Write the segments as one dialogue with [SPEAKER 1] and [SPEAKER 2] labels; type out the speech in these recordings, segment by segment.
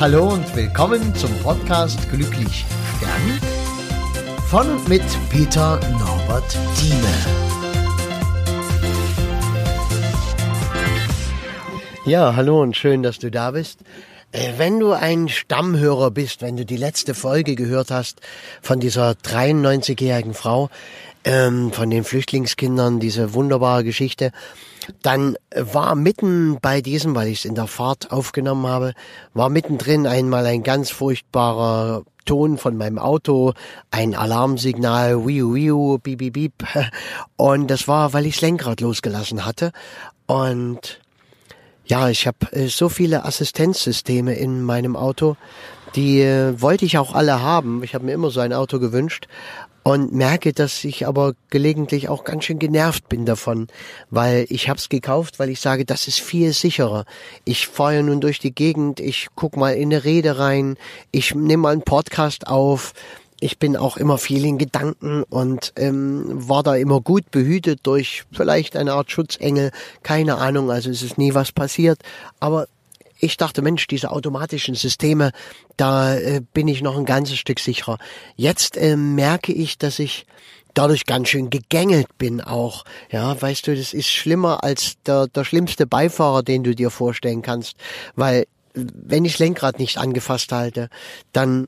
[SPEAKER 1] Hallo und willkommen zum Podcast Glücklich Stern von und mit Peter Norbert Thieme. Ja, hallo und schön, dass du da bist. Äh, wenn du ein Stammhörer bist, wenn du die letzte Folge gehört hast von dieser 93-jährigen Frau, ähm, von den Flüchtlingskindern, diese wunderbare Geschichte, dann war mitten bei diesem, weil ich es in der Fahrt aufgenommen habe, war mittendrin einmal ein ganz furchtbarer Ton von meinem Auto, ein Alarmsignal, wiu wiu, bieb bieb bieb. Und das war, weil ich das Lenkrad losgelassen hatte. Und ja, ich habe äh, so viele Assistenzsysteme in meinem Auto, die äh, wollte ich auch alle haben. Ich habe mir immer so ein Auto gewünscht und merke, dass ich aber gelegentlich auch ganz schön genervt bin davon, weil ich habe es gekauft, weil ich sage, das ist viel sicherer. Ich fahre nun durch die Gegend, ich guck mal in eine Rede rein, ich nehme mal einen Podcast auf. Ich bin auch immer viel in Gedanken und ähm, war da immer gut behütet durch vielleicht eine Art Schutzengel, keine Ahnung, also es ist nie was passiert, aber ich dachte, Mensch, diese automatischen Systeme, da äh, bin ich noch ein ganzes Stück sicherer. Jetzt äh, merke ich, dass ich dadurch ganz schön gegängelt bin auch. Ja, weißt du, das ist schlimmer als der, der schlimmste Beifahrer, den du dir vorstellen kannst. Weil wenn ich Lenkrad nicht angefasst halte, dann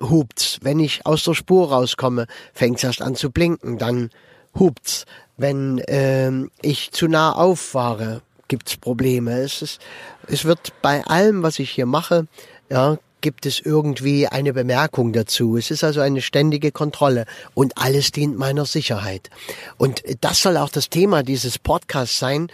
[SPEAKER 1] hupt's. Wenn ich aus der Spur rauskomme, fängt's erst an zu blinken, dann hupt's. Wenn äh, ich zu nah auffahre, gibt's Probleme. Es ist, es wird bei allem, was ich hier mache, ja, gibt es irgendwie eine Bemerkung dazu. Es ist also eine ständige Kontrolle und alles dient meiner Sicherheit. Und das soll auch das Thema dieses Podcasts sein,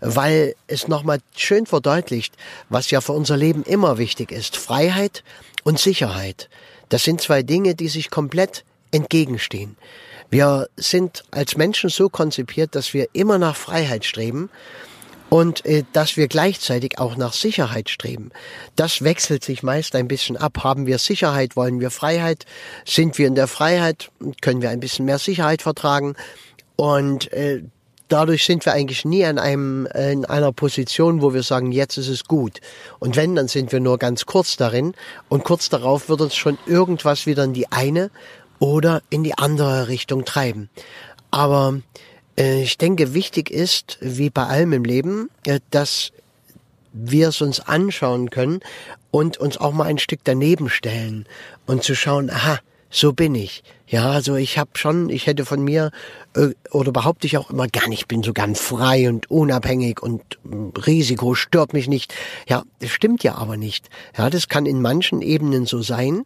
[SPEAKER 1] weil es nochmal schön verdeutlicht, was ja für unser Leben immer wichtig ist. Freiheit und Sicherheit. Das sind zwei Dinge, die sich komplett entgegenstehen. Wir sind als Menschen so konzipiert, dass wir immer nach Freiheit streben und äh, dass wir gleichzeitig auch nach Sicherheit streben. Das wechselt sich meist ein bisschen ab. Haben wir Sicherheit, wollen wir Freiheit? Sind wir in der Freiheit, können wir ein bisschen mehr Sicherheit vertragen? Und äh, dadurch sind wir eigentlich nie in, einem, äh, in einer Position, wo wir sagen, jetzt ist es gut. Und wenn, dann sind wir nur ganz kurz darin und kurz darauf wird uns schon irgendwas wieder in die eine oder in die andere Richtung treiben. Aber ich denke, wichtig ist, wie bei allem im Leben, äh, dass wir es uns anschauen können und uns auch mal ein Stück daneben stellen und zu schauen, aha, so bin ich. Ja, also ich habe schon, ich hätte von mir äh, oder behaupte ich auch immer gar nicht, bin so ganz frei und unabhängig und Risiko stört mich nicht. Ja, das stimmt ja aber nicht. Ja, das kann in manchen Ebenen so sein,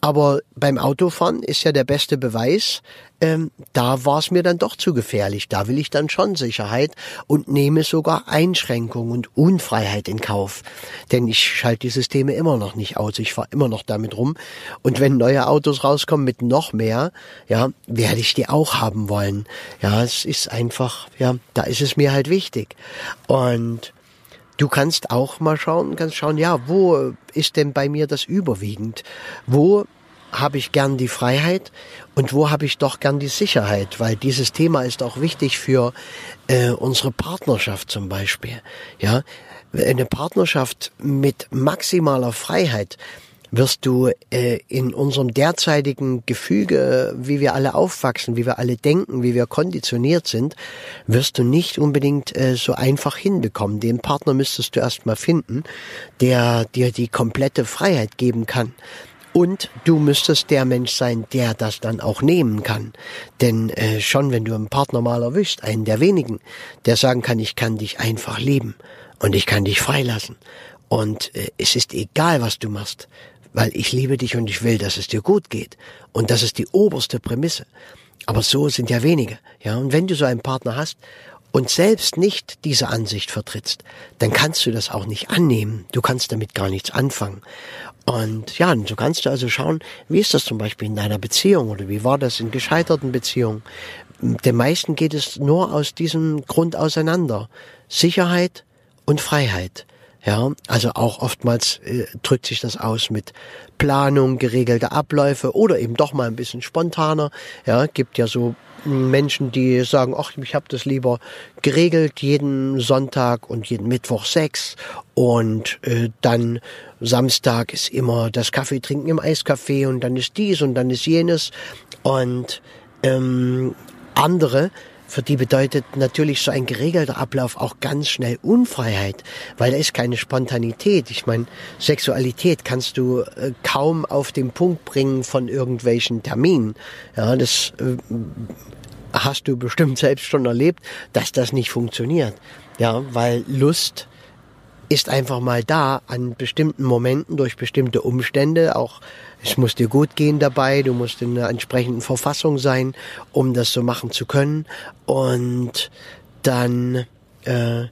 [SPEAKER 1] aber beim Autofahren ist ja der beste Beweis, ähm, da war es mir dann doch zu gefährlich. Da will ich dann schon Sicherheit und nehme sogar Einschränkungen und Unfreiheit in Kauf. Denn ich schalte die Systeme immer noch nicht aus. Ich fahre immer noch damit rum. Und wenn neue Autos rauskommen mit noch mehr, ja, werde ich die auch haben wollen. Ja, es ist einfach, ja, da ist es mir halt wichtig. Und Du kannst auch mal schauen, kannst schauen, ja, wo ist denn bei mir das überwiegend? Wo habe ich gern die Freiheit und wo habe ich doch gern die Sicherheit? Weil dieses Thema ist auch wichtig für äh, unsere Partnerschaft zum Beispiel. Ja, eine Partnerschaft mit maximaler Freiheit wirst du äh, in unserem derzeitigen Gefüge, wie wir alle aufwachsen, wie wir alle denken, wie wir konditioniert sind, wirst du nicht unbedingt äh, so einfach hinbekommen. Den Partner müsstest du erstmal finden, der dir die komplette Freiheit geben kann. Und du müsstest der Mensch sein, der das dann auch nehmen kann. Denn äh, schon wenn du einen Partner mal erwischst, einen der wenigen, der sagen kann, ich kann dich einfach lieben und ich kann dich freilassen. Und äh, es ist egal, was du machst weil ich liebe dich und ich will, dass es dir gut geht. Und das ist die oberste Prämisse. Aber so sind ja wenige. Ja, und wenn du so einen Partner hast und selbst nicht diese Ansicht vertrittst, dann kannst du das auch nicht annehmen. Du kannst damit gar nichts anfangen. Und ja, so kannst du also schauen, wie ist das zum Beispiel in deiner Beziehung oder wie war das in gescheiterten Beziehungen. Den meisten geht es nur aus diesem Grund auseinander. Sicherheit und Freiheit. Ja, also auch oftmals äh, drückt sich das aus mit Planung, geregelte Abläufe oder eben doch mal ein bisschen spontaner. Ja, gibt ja so Menschen, die sagen, ach, ich habe das lieber geregelt, jeden Sonntag und jeden Mittwoch sechs und äh, dann Samstag ist immer das Kaffee trinken im Eiscafé und dann ist dies und dann ist jenes und ähm, andere für die bedeutet natürlich so ein geregelter Ablauf auch ganz schnell Unfreiheit, weil da ist keine Spontanität. Ich meine, Sexualität kannst du äh, kaum auf den Punkt bringen von irgendwelchen Terminen. Ja, das äh, hast du bestimmt selbst schon erlebt, dass das nicht funktioniert. Ja, weil Lust ist einfach mal da an bestimmten Momenten durch bestimmte Umstände. Auch es muss dir gut gehen dabei, du musst in einer entsprechenden Verfassung sein, um das so machen zu können. Und dann äh,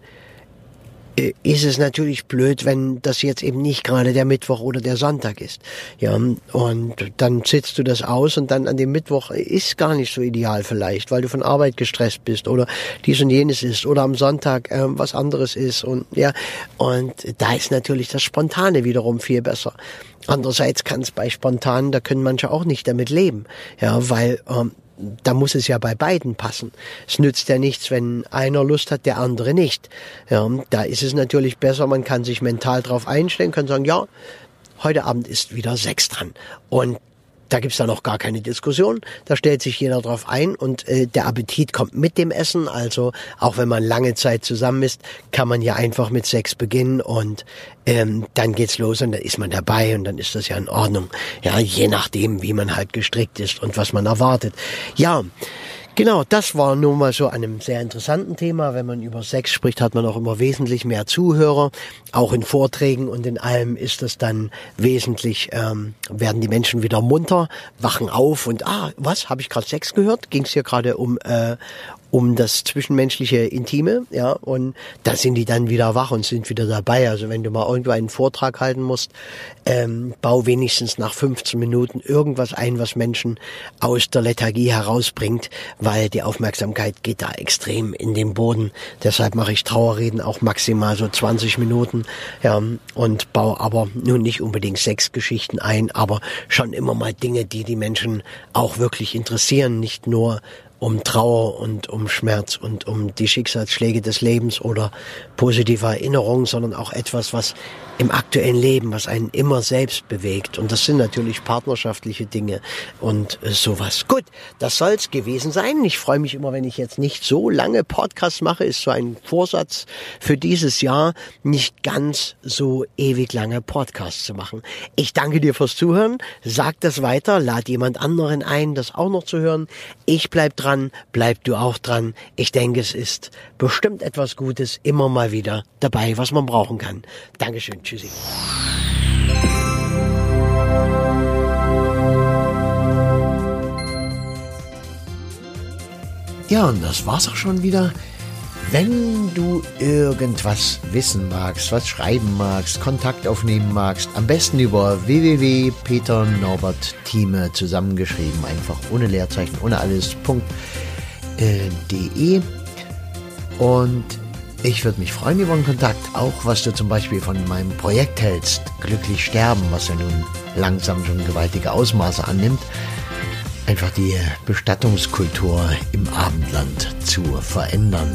[SPEAKER 1] ist es natürlich blöd, wenn das jetzt eben nicht gerade der Mittwoch oder der Sonntag ist. Ja, und dann sitzt du das aus und dann an dem Mittwoch ist gar nicht so ideal vielleicht, weil du von Arbeit gestresst bist oder dies und jenes ist oder am Sonntag äh, was anderes ist und ja, und da ist natürlich das Spontane wiederum viel besser. Andererseits kann es bei spontan, da können manche auch nicht damit leben, ja, weil ähm, da muss es ja bei beiden passen. Es nützt ja nichts, wenn einer Lust hat, der andere nicht. Ja, da ist es natürlich besser, man kann sich mental drauf einstellen, kann sagen, ja, heute Abend ist wieder sechs dran. Und da gibt's da noch gar keine Diskussion. Da stellt sich jeder drauf ein und äh, der Appetit kommt mit dem Essen. Also auch wenn man lange Zeit zusammen ist, kann man ja einfach mit Sex beginnen und ähm, dann geht's los und dann ist man dabei und dann ist das ja in Ordnung. Ja, je nachdem, wie man halt gestrickt ist und was man erwartet. Ja. Genau, das war nun mal so einem sehr interessanten Thema. Wenn man über Sex spricht, hat man auch immer wesentlich mehr Zuhörer. Auch in Vorträgen und in allem ist es dann wesentlich, ähm, werden die Menschen wieder munter, wachen auf und ah, was, habe ich gerade Sex gehört? Ging es hier gerade um, äh, um das zwischenmenschliche Intime, ja, und da sind die dann wieder wach und sind wieder dabei. Also wenn du mal irgendwo einen Vortrag halten musst, ähm, bau wenigstens nach 15 Minuten irgendwas ein, was Menschen aus der Lethargie herausbringt, weil die Aufmerksamkeit geht da extrem in den Boden. Deshalb mache ich Trauerreden auch maximal so 20 Minuten, ja, und baue aber nun nicht unbedingt sechs Geschichten ein, aber schon immer mal Dinge, die die Menschen auch wirklich interessieren, nicht nur um Trauer und um Schmerz und um die Schicksalsschläge des Lebens oder positive Erinnerungen, sondern auch etwas, was im aktuellen Leben, was einen immer selbst bewegt. Und das sind natürlich partnerschaftliche Dinge und äh, sowas. Gut, das soll's gewesen sein. Ich freue mich immer, wenn ich jetzt nicht so lange Podcasts mache, ist so ein Vorsatz für dieses Jahr, nicht ganz so ewig lange Podcasts zu machen. Ich danke dir fürs Zuhören. Sag das weiter, lad jemand anderen ein, das auch noch zu hören. Ich bleib dran, bleib du auch dran. Ich denke, es ist bestimmt etwas Gutes immer mal wieder dabei, was man brauchen kann. Dankeschön. Tschüssi. Ja, und das war's auch schon wieder. Wenn du irgendwas wissen magst, was schreiben magst, Kontakt aufnehmen magst, am besten über www.peternorbertthieme zusammengeschrieben, einfach ohne Leerzeichen, ohne alles.de. Und ich würde mich freuen über einen Kontakt, auch was du zum Beispiel von meinem Projekt hältst, Glücklich Sterben, was ja nun langsam schon gewaltige Ausmaße annimmt, einfach die Bestattungskultur im Abendland zu verändern.